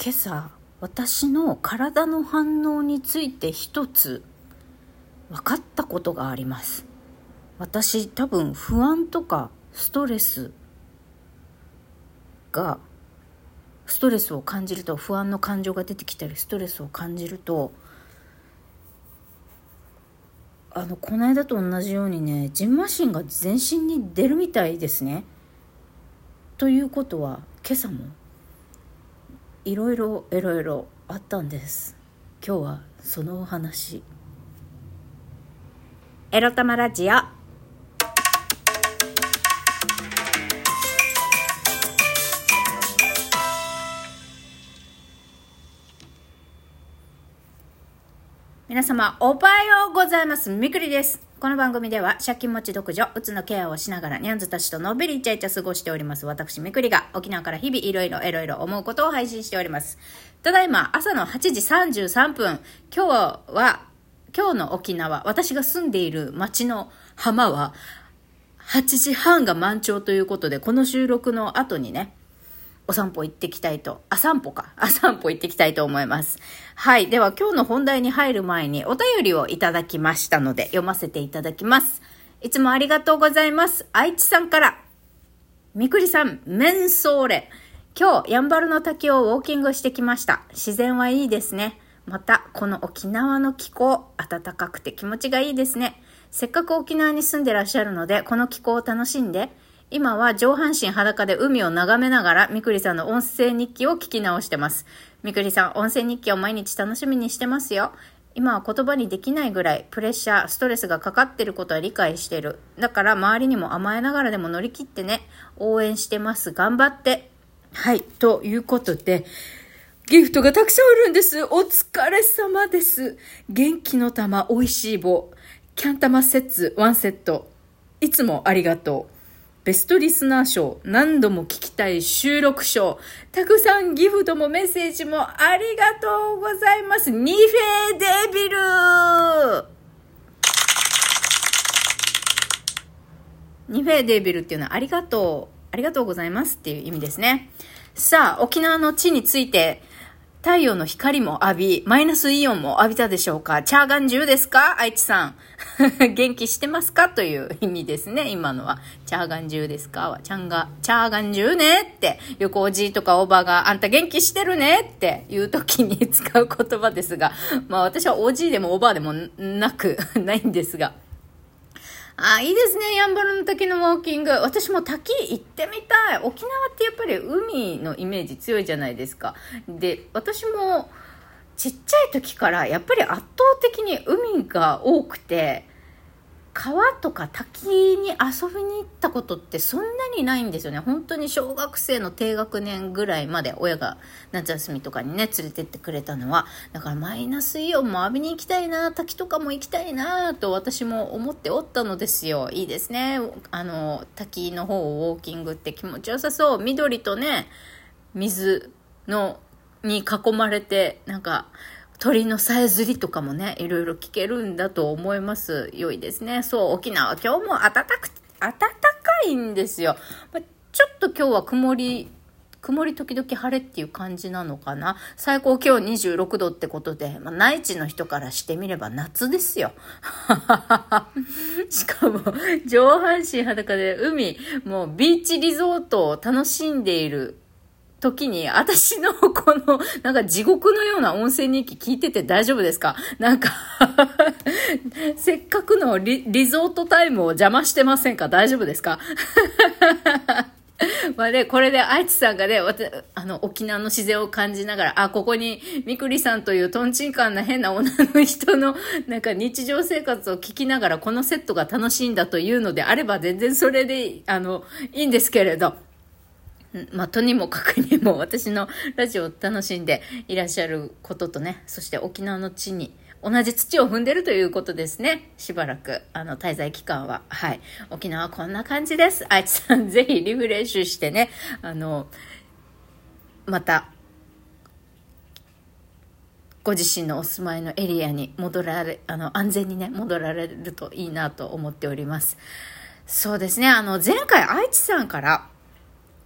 今朝私の体の反応について一つ分かったことがあります私多分不安とかストレスがストレスを感じると不安の感情が出てきたりストレスを感じるとあのこの間と同じようにねジンマシンが全身に出るみたいですね。ということは今朝もいろいろいろいろあったんです。今日はそのお話。エロ玉ラジオ。皆様おはようございます。みくりです。この番組では借金持ち独女、うつのケアをしながらニャンズたちとのんびりイチャイチャ過ごしております私めくりが沖縄から日々いろいろいろいろ思うことを配信しております。ただいま朝の8時33分、今日は今日の沖縄、私が住んでいる町の浜は8時半が満潮ということで、この収録の後にね、お散歩行ってきたいと、あ、散歩か。あ、散歩行ってきたいと思います。はい。では今日の本題に入る前にお便りをいただきましたので読ませていただきます。いつもありがとうございます。愛知さんから。みくりさん、メンソーレ。今日、やんばるの滝をウォーキングしてきました。自然はいいですね。また、この沖縄の気候、暖かくて気持ちがいいですね。せっかく沖縄に住んでらっしゃるので、この気候を楽しんで、今は上半身裸で海を眺めながら、みくりさんの音声日記を聞き直してます。みくりさん、音声日記を毎日楽しみにしてますよ。今は言葉にできないぐらいプレッシャー、ストレスがかかってることは理解してる。だから周りにも甘えながらでも乗り切ってね。応援してます。頑張って。はい。ということで、ギフトがたくさんあるんです。お疲れ様です。元気の玉、美味しい棒。キャン玉セッツ、ワンセット。いつもありがとう。ベストリスナー賞、何度も聞きたい収録賞、たくさんギフトもメッセージもありがとうございます。ニフェデビルニフェデビルっていうのはありがとう、ありがとうございますっていう意味ですね。さあ、沖縄の地について太陽の光も浴び、マイナスイオンも浴びたでしょうか？チャーガン中ですか？愛知さん。元気してますか？という意味ですね、今のは。チャーガン中ですか？チャンガ、チャーガン中ねって、横おじいとかおばが、あんた元気してるね？っていう時に使う言葉ですが、まあ私はおじいでもおばあでもなく、ないんですが。あ、いいですね。やんばるの滝のウォーキング。私も滝行ってみたい。沖縄ってやっぱり海のイメージ強いじゃないですか。で、私もちっちゃい時からやっぱり圧倒的に海が多くて、川とか滝に遊びに行ったことってそんなにないんですよね。本当に小学生の低学年ぐらいまで親が夏休みとかにね、連れてってくれたのは、だからマイナスイオンも浴びに行きたいな、滝とかも行きたいな、と私も思っておったのですよ。いいですね。あの、滝の方をウォーキングって気持ちよさそう。緑とね、水の、に囲まれて、なんか、鳥のさえずりとかもね、いろいろ聞けるんだと思います。良いですね。そう、沖縄今日も暖かく、暖かいんですよ。まちょっと今日は曇り、曇り時々晴れっていう感じなのかな。最高気温26度ってことで、ま、内地の人からしてみれば夏ですよ。しかも、上半身裸で海、もうビーチリゾートを楽しんでいる時に、私のこの、なんか地獄のような音声日記聞いてて大丈夫ですか？なんか せっかくのリリゾートタイムを邪魔してませんか？大丈夫ですか？まあね、これで愛知さんがね、あの、沖縄の自然を感じながら、あ、ここにみくりさんというトンチンカンな変な女の人の、なんか日常生活を聞きながら、このセットが楽しいんだというのであれば、全然それで、あの、いいんですけれど、まあ、とにもかくにも私のラジオを楽しんでいらっしゃることとね、そして沖縄の地に同じ土を踏んでるということですね。しばらく、あの、滞在期間は。はい。沖縄こんな感じです。愛知さん、ぜひリフレッシュしてね、あの、また、ご自身のお住まいのエリアに戻られ、あの、安全にね、戻られるといいなと思っております。そうですね、あの、前回愛知さんから、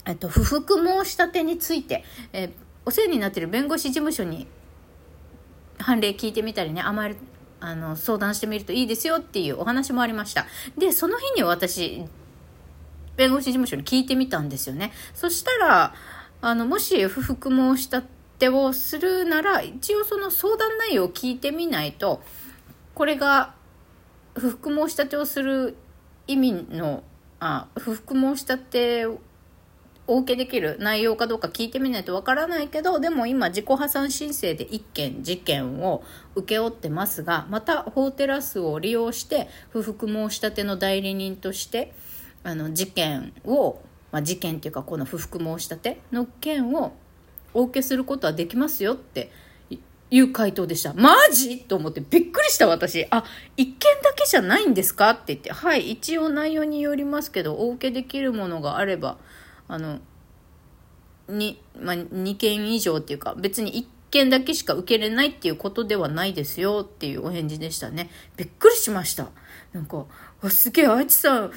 えっと、不服申し立てについて、えお世話になってる弁護士事務所に判例聞いてみたりねあまりあの相談してみるといいですよっていうお話もありました。でその日に私弁護士事務所に聞いてみたんですよね。そしたらあのもし不服申し立てをするなら一応その相談内容を聞いてみないとこれが不服申し立てをする意味のあ不服申し立てをお受けできる内容かどうか聞いてみないとわからないけどでも今自己破産申請で1件事件を請け負ってますがまた法テラスを利用して不服申し立ての代理人としてあの事件を、まあ、事件っていうかこの不服申し立ての件をお受けすることはできますよっていう回答でした。マジ？と思ってびっくりした私。あ、一件だけじゃないんですか？って言って、はい、一応内容によりますけど、お受けできるものがあれば、あの、に、まあ、2件以上っていうか、別に1件だけしか受けれないっていうことではないですよっていうお返事でしたね。びっくりしました。なんか、すげえ、あいつさん、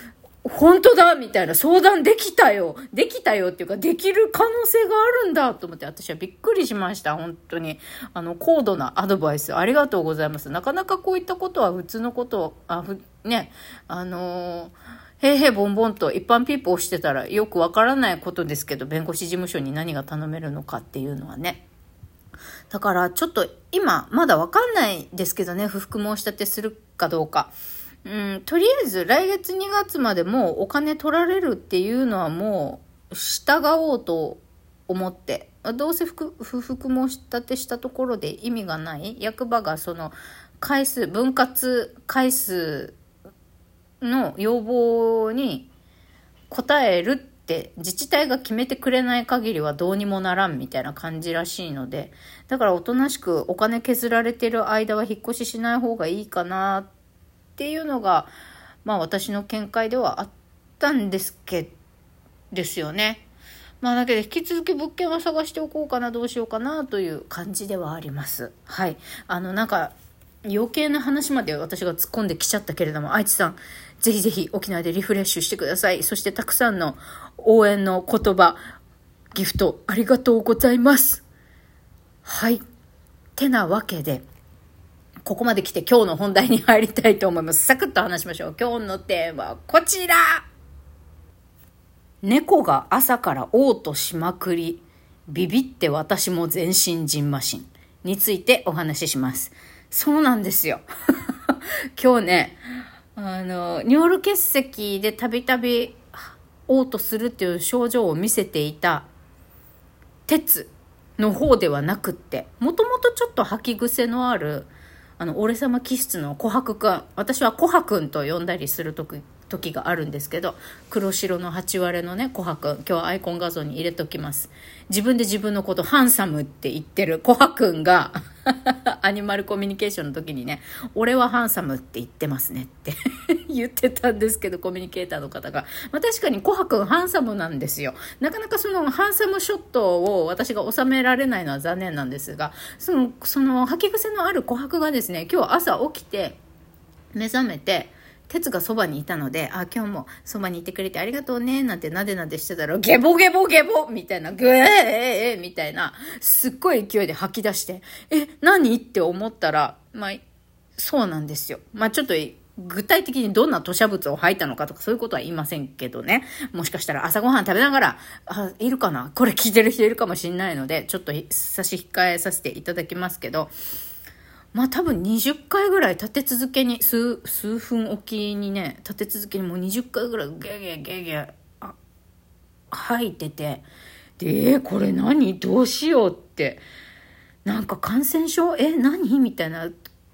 本当だみたいな相談できたよできたよっていうか、できる可能性があるんだと思って私はびっくりしました。本当に。あの、高度なアドバイスありがとうございます。なかなかこういったことは普通のこと、あ、ふ、ね、あのーへいへいボンボンと一般ピーポーしてたらよくわからないことですけど、弁護士事務所に何が頼めるのかっていうのはね。だからちょっと今まだわかんないですけどね、不服申し立てするかどうか。うん、とりあえず来月2月までもうお金取られるっていうのはもう従おうと思って、どうせ不服申し立てしたところで意味がない役場がその回数、分割回数の要望に応えるって自治体が決めてくれない限りはどうにもならんみたいな感じらしいので、だからおとなしくお金削られてる間は引っ越ししない方がいいかなっていうのが、まあ私の見解ではあったんですけですよね。まあだけど引き続き物件は探しておこうかな、どうしようかなという感じではあります。はい。あのなんか余計な話まで私が突っ込んできちゃったけれども、愛知さん、ぜひぜひ沖縄でリフレッシュしてください。そしてたくさんの応援の言葉、ギフトありがとうございます。はい。てなわけで、ここまで来て今日の本題に入りたいと思います。サクッと話しましょう。今日のテーマはこちら猫が朝から嘔吐しまくり、ビビって私も全身ジンマシンについてお話しします。そうなんですよ。今日ね、あの、尿路結石でたびたび嘔吐するっていう症状を見せていた鉄の方ではなくって、もともとちょっと吐き癖のある、あの、俺様気質の琥珀くん、私は琥珀くんと呼んだりする時、時があるんですけど黒白の8割のね琥珀今日はアイコン画像に入れときます。自分で自分のことハンサムって言ってる琥珀くんが アニマルコミュニケーションの時にね俺はハンサムって言ってますねって 言ってたんですけどコミュニケーターの方が、まあ、確かに琥珀くんハンサムなんですよ。なかなかそのハンサムショットを私が収められないのは残念なんですがそのその吐き癖のある琥珀がですね今日朝起きて目覚めて鉄がそばにいたので、あ、今日もそばにいてくれてありがとうね、なんてなでなでしてたら、ゲボゲボゲボみたいな、ぐえーえーみたいな、すっごい勢いで吐き出して、え、何？って思ったら、まあ、そうなんですよ。まあちょっと、具体的にどんな吐砂物を吐いたのかとかそういうことは言いませんけどね。もしかしたら朝ごはん食べながら、あ、いるかな？これ聞いてる人いるかもしんないので、ちょっと差し控えさせていただきますけど、まあ多分20回ぐらい立て続けに、数、数分おきにね、立て続けにもう20回ぐらいゲゲゲゲ、あ、吐いてて、で、えー、これ何？どうしようって、なんか感染症？え、何？みたいな。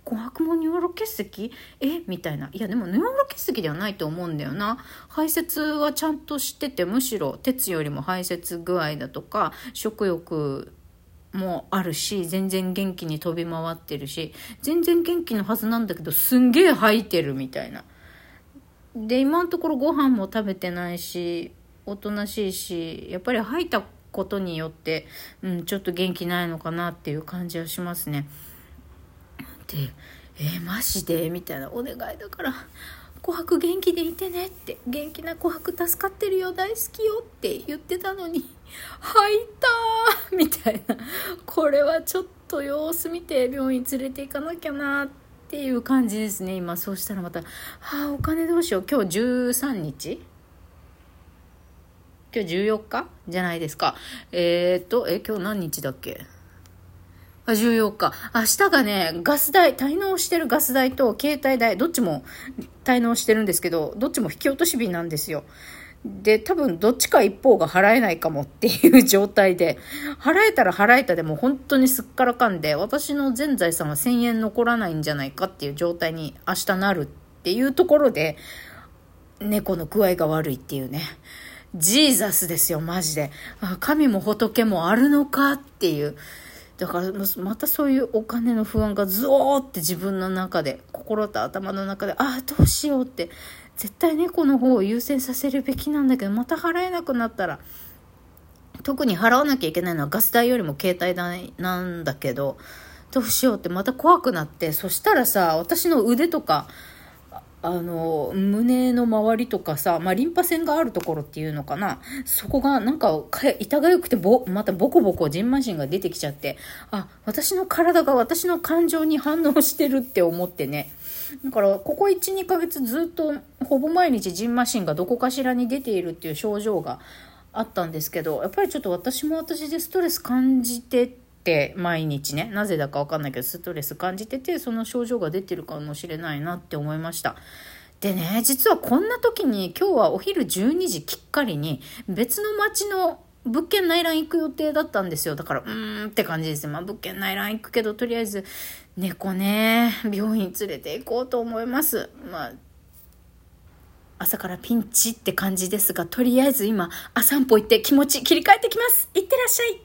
琥珀も尿路結石えみたいな。いや、でも尿路結石ではないと思うんだよな。排泄はちゃんとしてて、むしろ鉄よりも排泄具合だとか、食欲もあるし全然元気に飛び回ってるし全然元気のはずなんだけどすんげえ吐いてるみたいな。で今のところご飯も食べてないしおとなしいしやっぱり吐いたことによって、うん、ちょっと元気ないのかなっていう感じはしますね。で「えー、マジで?」みたいな「お願いだから琥珀元気でいてねって元気な琥珀助かってるよ大好きよって言ってたのに吐いたみたいなこれはちょっと様子見て病院連れて行かなきゃなっていう感じですね今。そうしたらまた「はあお金どうしよう？今日13日？今日14日？じゃないですか。えー、っとえ今日何日だっけ？あ、14日。明日がね、ガス代、滞納してるガス代と携帯代、どっちも滞納してるんですけど、どっちも引き落とし日なんですよ。で、多分どっちか一方が払えないかもっていう状態で、払えたら払えたでも本当にすっからかんで、私の全財産は1000円残らないんじゃないかっていう状態に明日なるっていうところで、猫の具合が悪いっていうね。ジーザスですよ、マジで。神も仏もあるのかっていう。だからまたそういうお金の不安がゾーって自分の中で心と頭の中でああどうしようって絶対猫の方を優先させるべきなんだけどまた払えなくなったら特に払わなきゃいけないのはガス代よりも携帯代なんだけどどうしようってまた怖くなってそしたらさ私の腕とかあの、胸の周りとかさ、まあ、リンパ腺があるところっていうのかな。そこがなんか、か痛がよくてぼ、またボコボコジンマシンが出てきちゃって、あ、私の体が私の感情に反応してるって思ってね。だから、ここ1、2ヶ月ずっと、ほぼ毎日ジンマシンがどこかしらに出ているっていう症状があったんですけど、やっぱりちょっと私も私でストレス感じてて、毎日ね、なぜだかわかんないけど、ストレス感じてて、その症状が出てるかもしれないなって思いました。でね、実はこんな時に今日はお昼12時きっかりに別の町の物件内覧行く予定だったんですよ。だから、うーんって感じです。まあ、物件内覧行くけど、とりあえず、猫ね、病院連れて行こうと思います。まあ、朝からピンチって感じですが、とりあえず今、あ散歩行って気持ち切り替えてきます。いってらっしゃい。